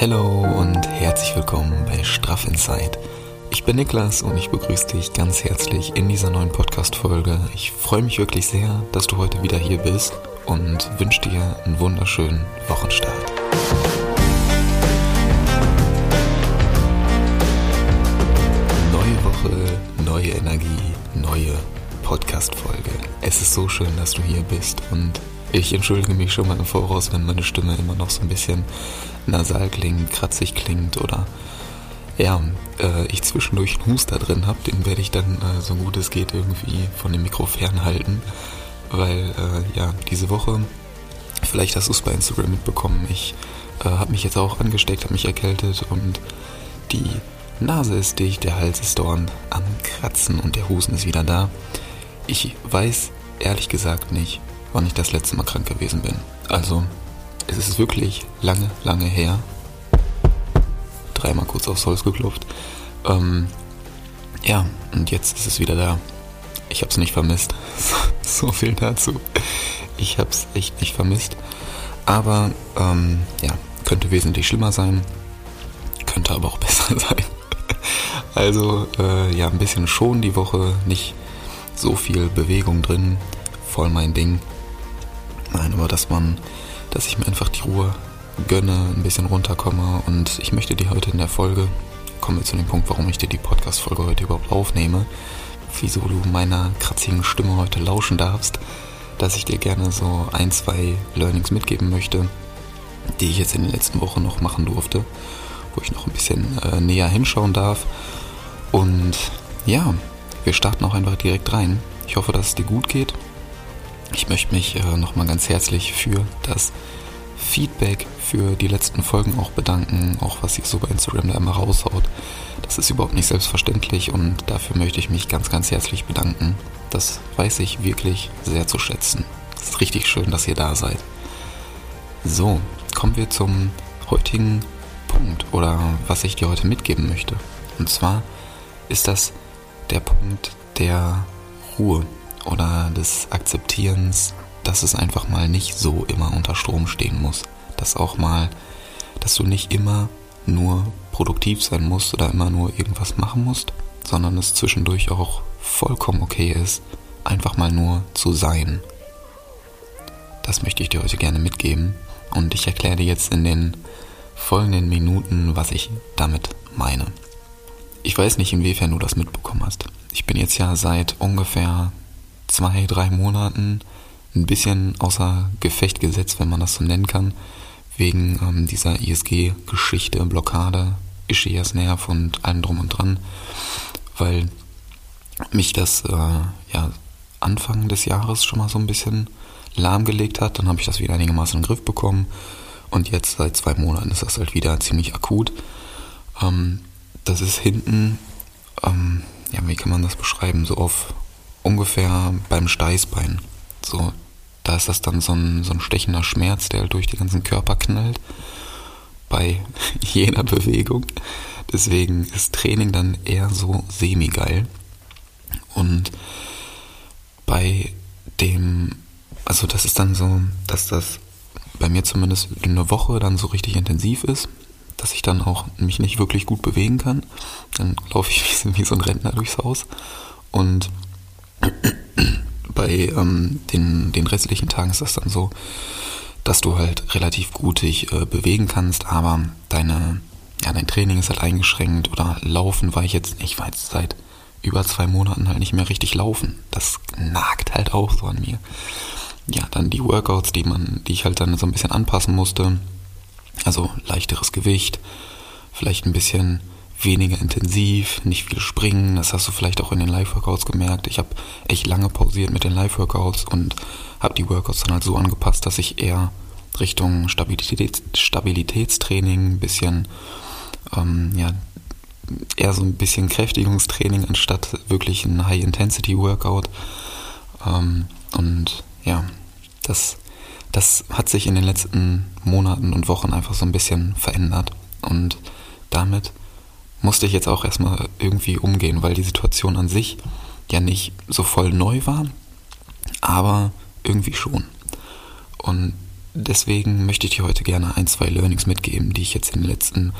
Hallo und herzlich willkommen bei Straff Inside. Ich bin Niklas und ich begrüße dich ganz herzlich in dieser neuen Podcast-Folge. Ich freue mich wirklich sehr, dass du heute wieder hier bist und wünsche dir einen wunderschönen Wochenstart. Neue Woche, neue Energie, neue Podcast-Folge. Es ist so schön, dass du hier bist und ich entschuldige mich schon mal im Voraus, wenn meine Stimme immer noch so ein bisschen nasal klingt, kratzig klingt oder ja, äh, ich zwischendurch einen Huster drin habe, den werde ich dann äh, so gut es geht irgendwie von dem Mikro fernhalten, weil äh, ja, diese Woche, vielleicht hast du es bei Instagram mitbekommen, ich äh, habe mich jetzt auch angesteckt, habe mich erkältet und die Nase ist dicht, der Hals ist dauernd am Kratzen und der Husten ist wieder da. Ich weiß ehrlich gesagt nicht, wann ich das letzte Mal krank gewesen bin. Also es ist wirklich lange, lange her. Dreimal kurz aufs Holz geklopft. Ähm, ja, und jetzt ist es wieder da. Ich habe es nicht vermisst. so viel dazu. Ich habe es echt nicht vermisst. Aber ähm, ja, könnte wesentlich schlimmer sein. Könnte aber auch besser sein. also äh, ja, ein bisschen schon die Woche. Nicht so viel Bewegung drin. Voll mein Ding. Nein, aber dass man dass ich mir einfach die Ruhe gönne, ein bisschen runterkomme und ich möchte dir heute in der Folge, kommen wir zu dem Punkt, warum ich dir die Podcast-Folge heute überhaupt aufnehme, wieso du meiner kratzigen Stimme heute lauschen darfst, dass ich dir gerne so ein, zwei Learnings mitgeben möchte, die ich jetzt in den letzten Wochen noch machen durfte, wo ich noch ein bisschen äh, näher hinschauen darf. Und ja, wir starten auch einfach direkt rein. Ich hoffe, dass es dir gut geht. Ich möchte mich äh, nochmal ganz herzlich für das Feedback für die letzten Folgen auch bedanken, auch was ihr so bei Instagram da immer raushaut. Das ist überhaupt nicht selbstverständlich und dafür möchte ich mich ganz, ganz herzlich bedanken. Das weiß ich wirklich sehr zu schätzen. Es ist richtig schön, dass ihr da seid. So, kommen wir zum heutigen Punkt oder was ich dir heute mitgeben möchte. Und zwar ist das der Punkt der Ruhe oder des Akzeptierens, dass es einfach mal nicht so immer unter Strom stehen muss. Dass auch mal, dass du nicht immer nur produktiv sein musst oder immer nur irgendwas machen musst, sondern es zwischendurch auch vollkommen okay ist, einfach mal nur zu sein. Das möchte ich dir heute gerne mitgeben und ich erkläre dir jetzt in den folgenden Minuten, was ich damit meine. Ich weiß nicht, inwiefern du das mitbekommen hast. Ich bin jetzt ja seit ungefähr zwei, drei Monaten ein bisschen außer Gefecht gesetzt, wenn man das so nennen kann, wegen ähm, dieser ISG-Geschichte, Blockade, Ischias Nerv und allem drum und dran, weil mich das äh, ja Anfang des Jahres schon mal so ein bisschen lahmgelegt hat. Dann habe ich das wieder einigermaßen in den Griff bekommen und jetzt seit zwei Monaten ist das halt wieder ziemlich akut. Ähm, das ist hinten, ähm, ja, wie kann man das beschreiben, so auf ungefähr beim Steißbein. So, da ist das dann so ein, so ein stechender Schmerz, der halt durch den ganzen Körper knallt bei jeder Bewegung. Deswegen ist Training dann eher so semi-geil. Und bei dem, also das ist dann so, dass das bei mir zumindest eine Woche dann so richtig intensiv ist, dass ich dann auch mich nicht wirklich gut bewegen kann. Dann laufe ich wie, so ein Rentner durchs Haus und bei ähm, den, den restlichen Tagen ist das dann so, dass du halt relativ gut dich äh, bewegen kannst, aber deine, ja, dein Training ist halt eingeschränkt oder Laufen war ich jetzt, ich war jetzt seit über zwei Monaten halt nicht mehr richtig laufen. Das nagt halt auch so an mir. Ja, dann die Workouts, die man, die ich halt dann so ein bisschen anpassen musste. Also leichteres Gewicht, vielleicht ein bisschen weniger intensiv, nicht viel springen. Das hast du vielleicht auch in den Live-Workouts gemerkt. Ich habe echt lange pausiert mit den Live-Workouts und habe die Workouts dann halt so angepasst, dass ich eher Richtung Stabilitäts Stabilitätstraining, ein bisschen, ähm, ja, eher so ein bisschen Kräftigungstraining anstatt wirklich ein High-Intensity-Workout. Ähm, und ja, das, das hat sich in den letzten Monaten und Wochen einfach so ein bisschen verändert. Und damit musste ich jetzt auch erstmal irgendwie umgehen, weil die Situation an sich ja nicht so voll neu war, aber irgendwie schon. Und deswegen möchte ich dir heute gerne ein, zwei Learnings mitgeben, die ich jetzt in den letzten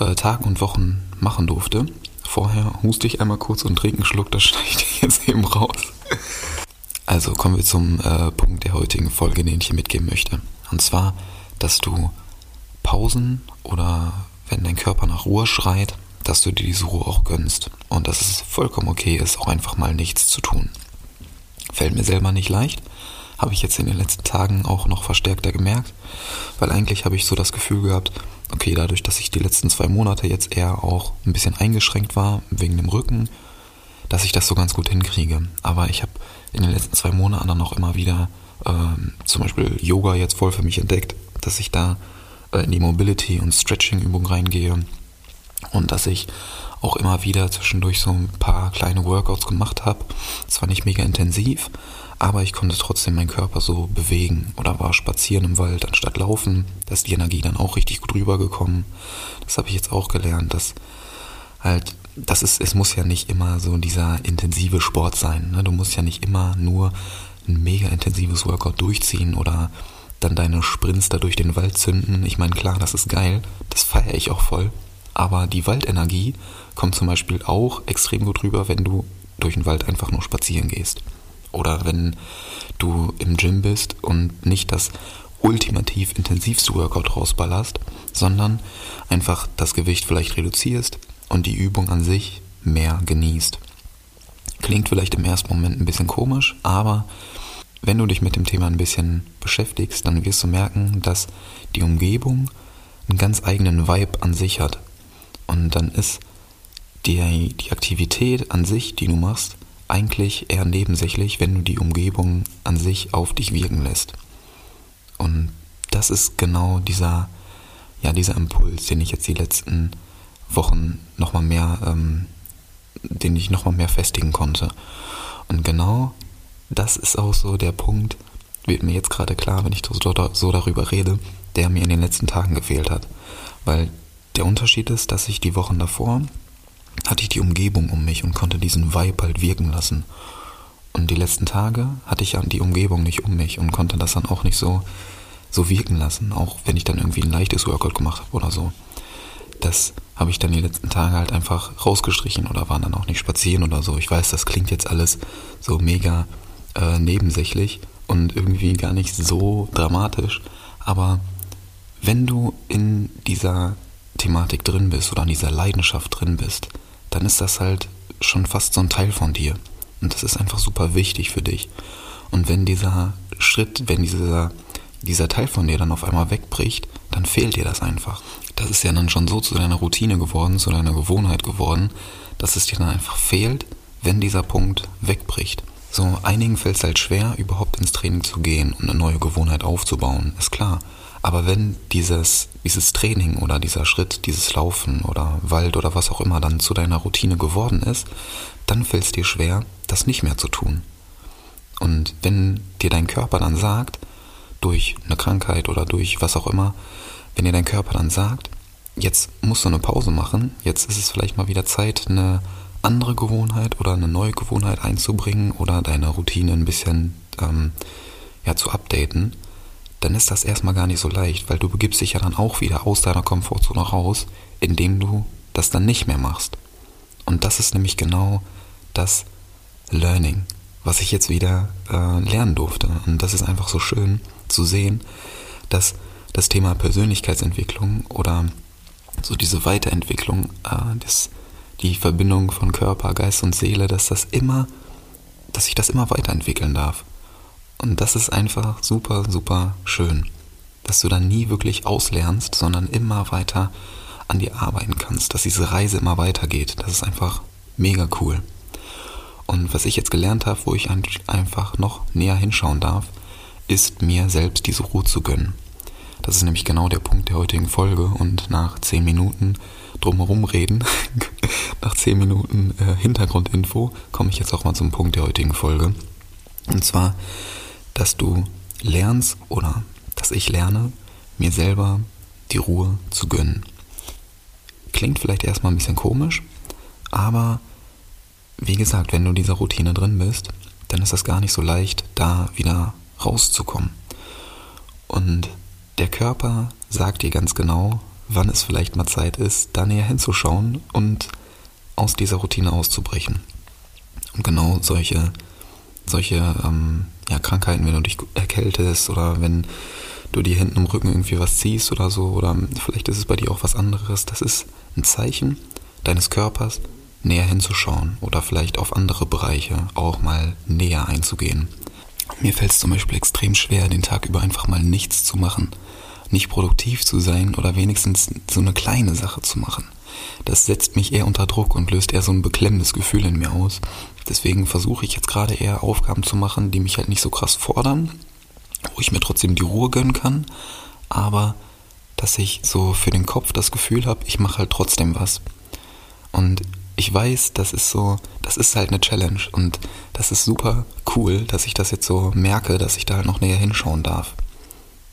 äh, Tagen und Wochen machen durfte. Vorher huste ich einmal kurz und trinke einen Schluck, das schneide ich jetzt eben raus. Also kommen wir zum äh, Punkt der heutigen Folge, den ich dir mitgeben möchte. Und zwar, dass du Pausen oder wenn dein Körper nach Ruhe schreit, dass du dir diese Ruhe auch gönnst. Und dass es vollkommen okay ist, auch einfach mal nichts zu tun. Fällt mir selber nicht leicht, habe ich jetzt in den letzten Tagen auch noch verstärkter gemerkt, weil eigentlich habe ich so das Gefühl gehabt, okay, dadurch, dass ich die letzten zwei Monate jetzt eher auch ein bisschen eingeschränkt war wegen dem Rücken, dass ich das so ganz gut hinkriege. Aber ich habe in den letzten zwei Monaten dann auch immer wieder ähm, zum Beispiel Yoga jetzt voll für mich entdeckt, dass ich da äh, in die Mobility- und Stretching-Übung reingehe und dass ich auch immer wieder zwischendurch so ein paar kleine Workouts gemacht habe. Zwar nicht mega intensiv, aber ich konnte trotzdem meinen Körper so bewegen oder war spazieren im Wald anstatt laufen. Da ist die Energie dann auch richtig gut rübergekommen. Das habe ich jetzt auch gelernt, dass halt, das ist, es muss ja nicht immer so dieser intensive Sport sein. Ne? Du musst ja nicht immer nur ein mega intensives Workout durchziehen oder dann deine Sprints da durch den Wald zünden. Ich meine, klar, das ist geil, das feiere ich auch voll. Aber die Waldenergie kommt zum Beispiel auch extrem gut rüber, wenn du durch den Wald einfach nur spazieren gehst. Oder wenn du im Gym bist und nicht das ultimativ intensivste Workout rausballerst, sondern einfach das Gewicht vielleicht reduzierst und die Übung an sich mehr genießt. Klingt vielleicht im ersten Moment ein bisschen komisch, aber wenn du dich mit dem Thema ein bisschen beschäftigst, dann wirst du merken, dass die Umgebung einen ganz eigenen Vibe an sich hat. Und dann ist die, die Aktivität an sich, die du machst, eigentlich eher nebensächlich, wenn du die Umgebung an sich auf dich wirken lässt. Und das ist genau dieser, ja, dieser Impuls, den ich jetzt die letzten Wochen nochmal mehr, ähm, den ich nochmal mehr festigen konnte. Und genau das ist auch so der Punkt, wird mir jetzt gerade klar, wenn ich so, so darüber rede, der mir in den letzten Tagen gefehlt hat. Weil der Unterschied ist, dass ich die Wochen davor hatte ich die Umgebung um mich und konnte diesen Vibe halt wirken lassen. Und die letzten Tage hatte ich die Umgebung nicht um mich und konnte das dann auch nicht so, so wirken lassen, auch wenn ich dann irgendwie ein leichtes Workout gemacht habe oder so. Das habe ich dann die letzten Tage halt einfach rausgestrichen oder waren dann auch nicht spazieren oder so. Ich weiß, das klingt jetzt alles so mega äh, nebensächlich und irgendwie gar nicht so dramatisch, aber wenn du in dieser Thematik drin bist oder in dieser Leidenschaft drin bist, dann ist das halt schon fast so ein Teil von dir. Und das ist einfach super wichtig für dich. Und wenn dieser Schritt, wenn dieser, dieser Teil von dir dann auf einmal wegbricht, dann fehlt dir das einfach. Das ist ja dann schon so zu deiner Routine geworden, zu deiner Gewohnheit geworden, dass es dir dann einfach fehlt, wenn dieser Punkt wegbricht. So, einigen fällt es halt schwer, überhaupt ins Training zu gehen und eine neue Gewohnheit aufzubauen, ist klar. Aber wenn dieses, dieses Training oder dieser Schritt, dieses Laufen oder Wald oder was auch immer dann zu deiner Routine geworden ist, dann fällt es dir schwer, das nicht mehr zu tun. Und wenn dir dein Körper dann sagt, durch eine Krankheit oder durch was auch immer, wenn dir dein Körper dann sagt, jetzt musst du eine Pause machen, jetzt ist es vielleicht mal wieder Zeit, eine andere Gewohnheit oder eine neue Gewohnheit einzubringen oder deine Routine ein bisschen ähm, ja, zu updaten, dann ist das erstmal gar nicht so leicht, weil du begibst dich ja dann auch wieder aus deiner Komfortzone raus, indem du das dann nicht mehr machst. Und das ist nämlich genau das Learning, was ich jetzt wieder äh, lernen durfte. Und das ist einfach so schön zu sehen, dass das Thema Persönlichkeitsentwicklung oder so diese Weiterentwicklung, äh, das, die Verbindung von Körper, Geist und Seele, dass das immer, dass ich das immer weiterentwickeln darf. Und das ist einfach super, super schön, dass du dann nie wirklich auslernst, sondern immer weiter an dir arbeiten kannst, dass diese Reise immer weitergeht. Das ist einfach mega cool. Und was ich jetzt gelernt habe, wo ich einfach noch näher hinschauen darf, ist mir selbst diese Ruhe zu gönnen. Das ist nämlich genau der Punkt der heutigen Folge und nach 10 Minuten drumherum reden, nach 10 Minuten äh, Hintergrundinfo, komme ich jetzt auch mal zum Punkt der heutigen Folge. Und zwar dass du lernst oder dass ich lerne, mir selber die Ruhe zu gönnen. Klingt vielleicht erstmal ein bisschen komisch, aber wie gesagt, wenn du in dieser Routine drin bist, dann ist das gar nicht so leicht, da wieder rauszukommen. Und der Körper sagt dir ganz genau, wann es vielleicht mal Zeit ist, da näher hinzuschauen und aus dieser Routine auszubrechen. Und genau solche, solche ähm, ja, Krankheiten, wenn du dich erkältest oder wenn du dir hinten im Rücken irgendwie was ziehst oder so, oder vielleicht ist es bei dir auch was anderes, das ist ein Zeichen deines Körpers, näher hinzuschauen oder vielleicht auf andere Bereiche auch mal näher einzugehen. Mir fällt es zum Beispiel extrem schwer, den Tag über einfach mal nichts zu machen, nicht produktiv zu sein oder wenigstens so eine kleine Sache zu machen. Das setzt mich eher unter Druck und löst eher so ein beklemmendes Gefühl in mir aus. Deswegen versuche ich jetzt gerade eher Aufgaben zu machen, die mich halt nicht so krass fordern, wo ich mir trotzdem die Ruhe gönnen kann, aber dass ich so für den Kopf das Gefühl habe, ich mache halt trotzdem was. Und ich weiß, das ist so, das ist halt eine Challenge und das ist super cool, dass ich das jetzt so merke, dass ich da halt noch näher hinschauen darf.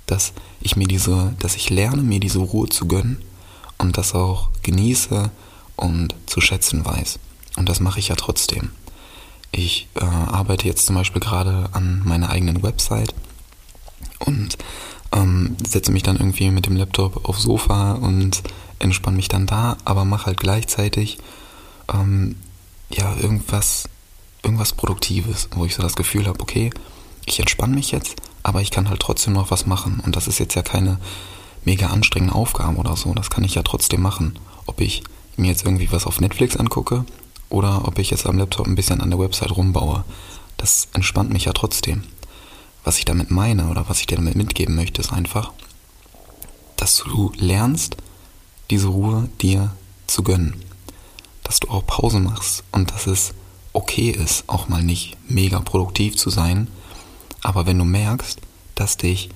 Dass ich mir diese, dass ich lerne, mir diese Ruhe zu gönnen und das auch genieße und zu schätzen weiß. Und das mache ich ja trotzdem. Ich äh, arbeite jetzt zum Beispiel gerade an meiner eigenen Website und ähm, setze mich dann irgendwie mit dem Laptop aufs Sofa und entspanne mich dann da, aber mache halt gleichzeitig ähm, ja irgendwas, irgendwas Produktives, wo ich so das Gefühl habe, okay, ich entspanne mich jetzt, aber ich kann halt trotzdem noch was machen. Und das ist jetzt ja keine mega anstrengende Aufgabe oder so. Das kann ich ja trotzdem machen. Ob ich mir jetzt irgendwie was auf Netflix angucke oder ob ich jetzt am Laptop ein bisschen an der Website rumbaue. Das entspannt mich ja trotzdem. Was ich damit meine oder was ich dir damit mitgeben möchte, ist einfach, dass du lernst, diese Ruhe dir zu gönnen dass du auch Pause machst und dass es okay ist, auch mal nicht mega produktiv zu sein. Aber wenn du merkst, dass dich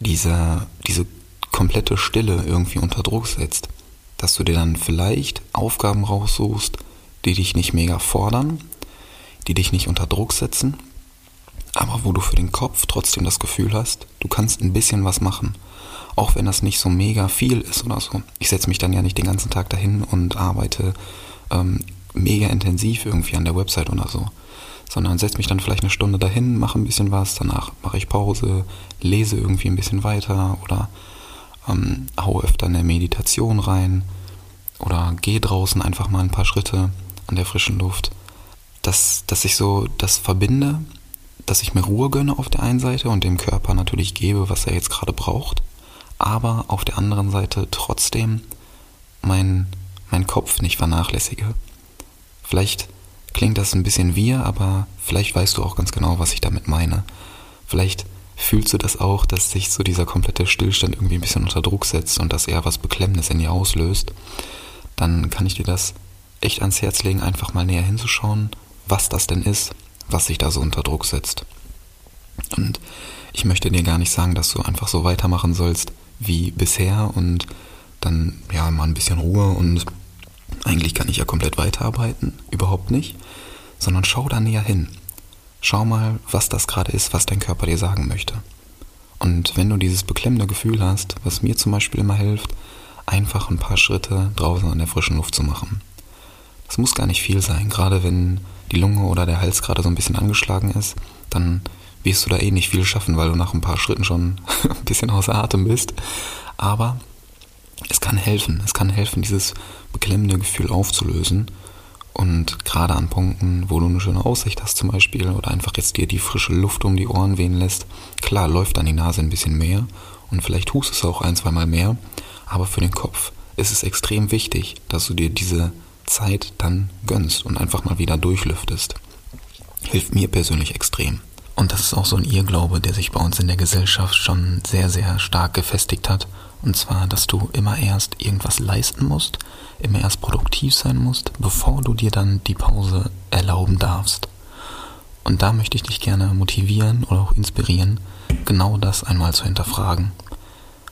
diese, diese komplette Stille irgendwie unter Druck setzt, dass du dir dann vielleicht Aufgaben raussuchst, die dich nicht mega fordern, die dich nicht unter Druck setzen, aber wo du für den Kopf trotzdem das Gefühl hast, du kannst ein bisschen was machen. Auch wenn das nicht so mega viel ist oder so. Ich setze mich dann ja nicht den ganzen Tag dahin und arbeite ähm, mega intensiv irgendwie an der Website oder so, sondern setze mich dann vielleicht eine Stunde dahin, mache ein bisschen was, danach mache ich Pause, lese irgendwie ein bisschen weiter oder ähm, hau öfter eine Meditation rein oder gehe draußen einfach mal ein paar Schritte an der frischen Luft. Dass, dass ich so das verbinde, dass ich mir Ruhe gönne auf der einen Seite und dem Körper natürlich gebe, was er jetzt gerade braucht, aber auf der anderen Seite trotzdem mein meinen Kopf nicht vernachlässige. Vielleicht klingt das ein bisschen wir, aber vielleicht weißt du auch ganz genau, was ich damit meine. Vielleicht fühlst du das auch, dass sich so dieser komplette Stillstand irgendwie ein bisschen unter Druck setzt und dass er was Beklemmendes in dir auslöst. Dann kann ich dir das echt ans Herz legen, einfach mal näher hinzuschauen, was das denn ist, was sich da so unter Druck setzt. Und ich möchte dir gar nicht sagen, dass du einfach so weitermachen sollst wie bisher und dann ja mal ein bisschen Ruhe und eigentlich kann ich ja komplett weiterarbeiten, überhaupt nicht, sondern schau da näher hin. Schau mal, was das gerade ist, was dein Körper dir sagen möchte. Und wenn du dieses beklemmende Gefühl hast, was mir zum Beispiel immer hilft, einfach ein paar Schritte draußen an der frischen Luft zu machen. Das muss gar nicht viel sein, gerade wenn die Lunge oder der Hals gerade so ein bisschen angeschlagen ist, dann wirst du da eh nicht viel schaffen, weil du nach ein paar Schritten schon ein bisschen außer Atem bist. Aber es kann helfen, es kann helfen, dieses beklemmende Gefühl aufzulösen. Und gerade an Punkten, wo du eine schöne Aussicht hast zum Beispiel oder einfach jetzt dir die frische Luft um die Ohren wehen lässt, klar läuft dann die Nase ein bisschen mehr und vielleicht hustest du auch ein, zweimal mehr, aber für den Kopf ist es extrem wichtig, dass du dir diese Zeit dann gönnst und einfach mal wieder durchlüftest. Hilft mir persönlich extrem. Und das ist auch so ein Irrglaube, der sich bei uns in der Gesellschaft schon sehr, sehr stark gefestigt hat und zwar, dass du immer erst irgendwas leisten musst, immer erst produktiv sein musst, bevor du dir dann die Pause erlauben darfst. Und da möchte ich dich gerne motivieren oder auch inspirieren, genau das einmal zu hinterfragen.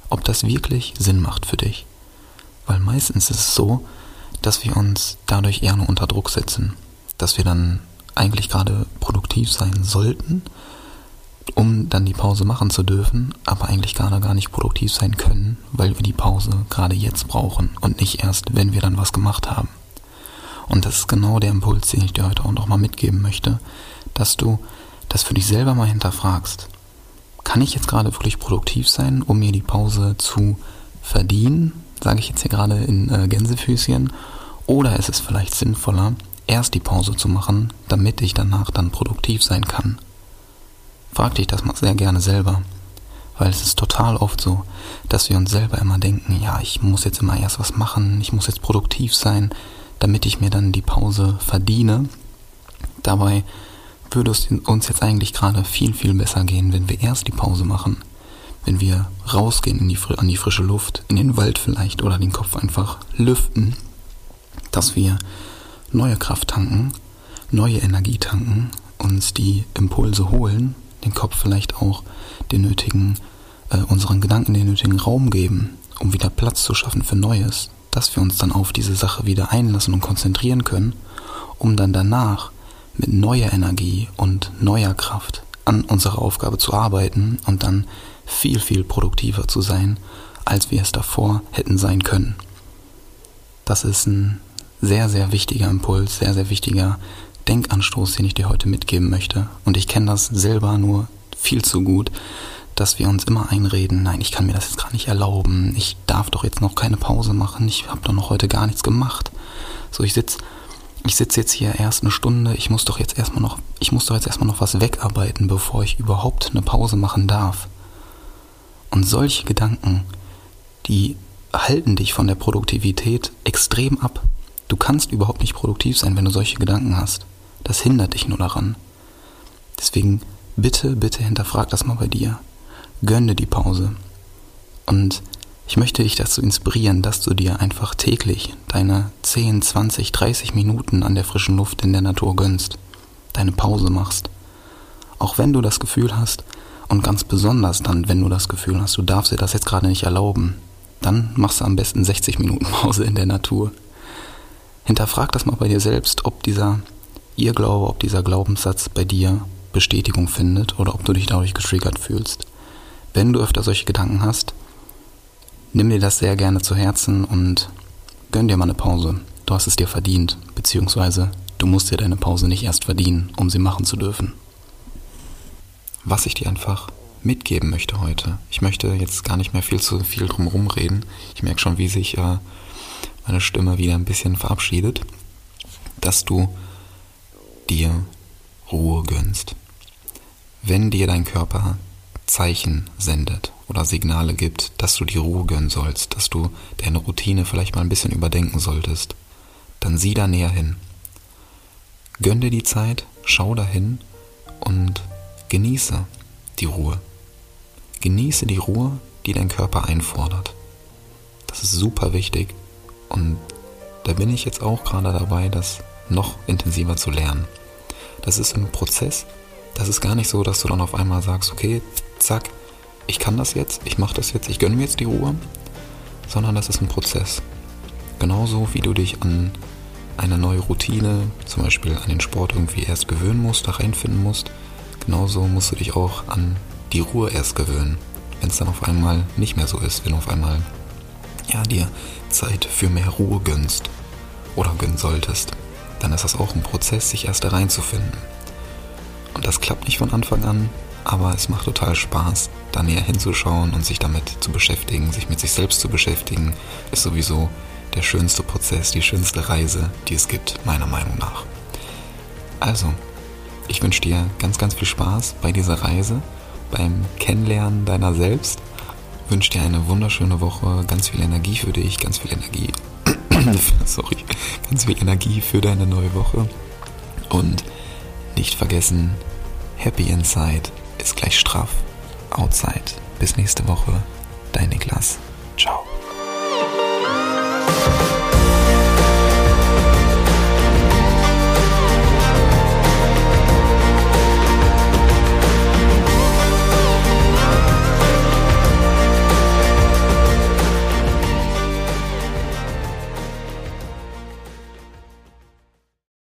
Ob das wirklich Sinn macht für dich. Weil meistens ist es so, dass wir uns dadurch eher nur unter Druck setzen. Dass wir dann eigentlich gerade produktiv sein sollten, um dann die Pause machen zu dürfen, aber eigentlich gerade gar nicht produktiv sein können, weil wir die Pause gerade jetzt brauchen und nicht erst, wenn wir dann was gemacht haben. Und das ist genau der Impuls, den ich dir heute auch nochmal mitgeben möchte, dass du das für dich selber mal hinterfragst, kann ich jetzt gerade wirklich produktiv sein, um mir die Pause zu verdienen? Sage ich jetzt hier gerade in äh, Gänsefüßchen. Oder ist es vielleicht sinnvoller, erst die Pause zu machen, damit ich danach dann produktiv sein kann? Frag dich das mal sehr gerne selber. Weil es ist total oft so, dass wir uns selber immer denken, ja, ich muss jetzt immer erst was machen, ich muss jetzt produktiv sein, damit ich mir dann die Pause verdiene. Dabei würde es uns jetzt eigentlich gerade viel, viel besser gehen, wenn wir erst die Pause machen. Wenn wir rausgehen die, an die frische Luft, in den Wald vielleicht oder den Kopf einfach lüften, dass wir neue Kraft tanken, neue Energie tanken, uns die Impulse holen, den Kopf vielleicht auch den nötigen, äh, unseren Gedanken den nötigen Raum geben, um wieder Platz zu schaffen für Neues, dass wir uns dann auf diese Sache wieder einlassen und konzentrieren können, um dann danach mit neuer Energie und neuer Kraft an unserer Aufgabe zu arbeiten und dann viel, viel produktiver zu sein, als wir es davor hätten sein können. Das ist ein sehr, sehr wichtiger Impuls, sehr, sehr wichtiger Denkanstoß, den ich dir heute mitgeben möchte. Und ich kenne das selber nur viel zu gut, dass wir uns immer einreden, nein, ich kann mir das jetzt gar nicht erlauben, ich darf doch jetzt noch keine Pause machen, ich habe doch noch heute gar nichts gemacht. So, ich sitze ich sitze jetzt hier erst eine Stunde, ich muss doch jetzt erstmal noch, ich muss doch jetzt erstmal noch was wegarbeiten, bevor ich überhaupt eine Pause machen darf. Und solche Gedanken, die halten dich von der Produktivität extrem ab. Du kannst überhaupt nicht produktiv sein, wenn du solche Gedanken hast. Das hindert dich nur daran. Deswegen bitte, bitte hinterfrag das mal bei dir. Gönn dir die Pause. Und ich möchte dich dazu inspirieren, dass du dir einfach täglich deine 10, 20, 30 Minuten an der frischen Luft in der Natur gönnst, deine Pause machst. Auch wenn du das Gefühl hast, und ganz besonders dann, wenn du das Gefühl hast, du darfst dir das jetzt gerade nicht erlauben, dann machst du am besten 60 Minuten Pause in der Natur. Hinterfrag das mal bei dir selbst, ob dieser Irrglaube, ob dieser Glaubenssatz bei dir Bestätigung findet oder ob du dich dadurch getriggert fühlst. Wenn du öfter solche Gedanken hast, Nimm dir das sehr gerne zu Herzen und gönn dir mal eine Pause. Du hast es dir verdient, beziehungsweise du musst dir deine Pause nicht erst verdienen, um sie machen zu dürfen. Was ich dir einfach mitgeben möchte heute. Ich möchte jetzt gar nicht mehr viel zu viel drum reden. Ich merke schon, wie sich äh, meine Stimme wieder ein bisschen verabschiedet, dass du dir Ruhe gönnst. Wenn dir dein Körper Zeichen sendet oder Signale gibt, dass du die Ruhe gönnen sollst, dass du deine Routine vielleicht mal ein bisschen überdenken solltest, dann sieh da näher hin. Gönn dir die Zeit, schau dahin und genieße die Ruhe. Genieße die Ruhe, die dein Körper einfordert. Das ist super wichtig und da bin ich jetzt auch gerade dabei, das noch intensiver zu lernen. Das ist ein Prozess. Das ist gar nicht so, dass du dann auf einmal sagst, okay, zack, ich kann das jetzt, ich mache das jetzt, ich gönne mir jetzt die Ruhe, sondern das ist ein Prozess. Genauso wie du dich an eine neue Routine, zum Beispiel an den Sport irgendwie erst gewöhnen musst, da reinfinden musst, genauso musst du dich auch an die Ruhe erst gewöhnen. Wenn es dann auf einmal nicht mehr so ist, wenn du auf einmal ja, dir Zeit für mehr Ruhe gönnst oder gönnen solltest, dann ist das auch ein Prozess, sich erst da reinzufinden. Und das klappt nicht von Anfang an, aber es macht total Spaß, da näher hinzuschauen und sich damit zu beschäftigen, sich mit sich selbst zu beschäftigen, ist sowieso der schönste Prozess, die schönste Reise, die es gibt, meiner Meinung nach. Also, ich wünsche dir ganz, ganz viel Spaß bei dieser Reise, beim Kennenlernen deiner selbst. Ich wünsche dir eine wunderschöne Woche, ganz viel Energie für dich, ganz viel Energie. sorry, ganz viel Energie für deine neue Woche. Und nicht vergessen, Happy Inside ist gleich straff. Outside. Bis nächste Woche. Dein Niklas.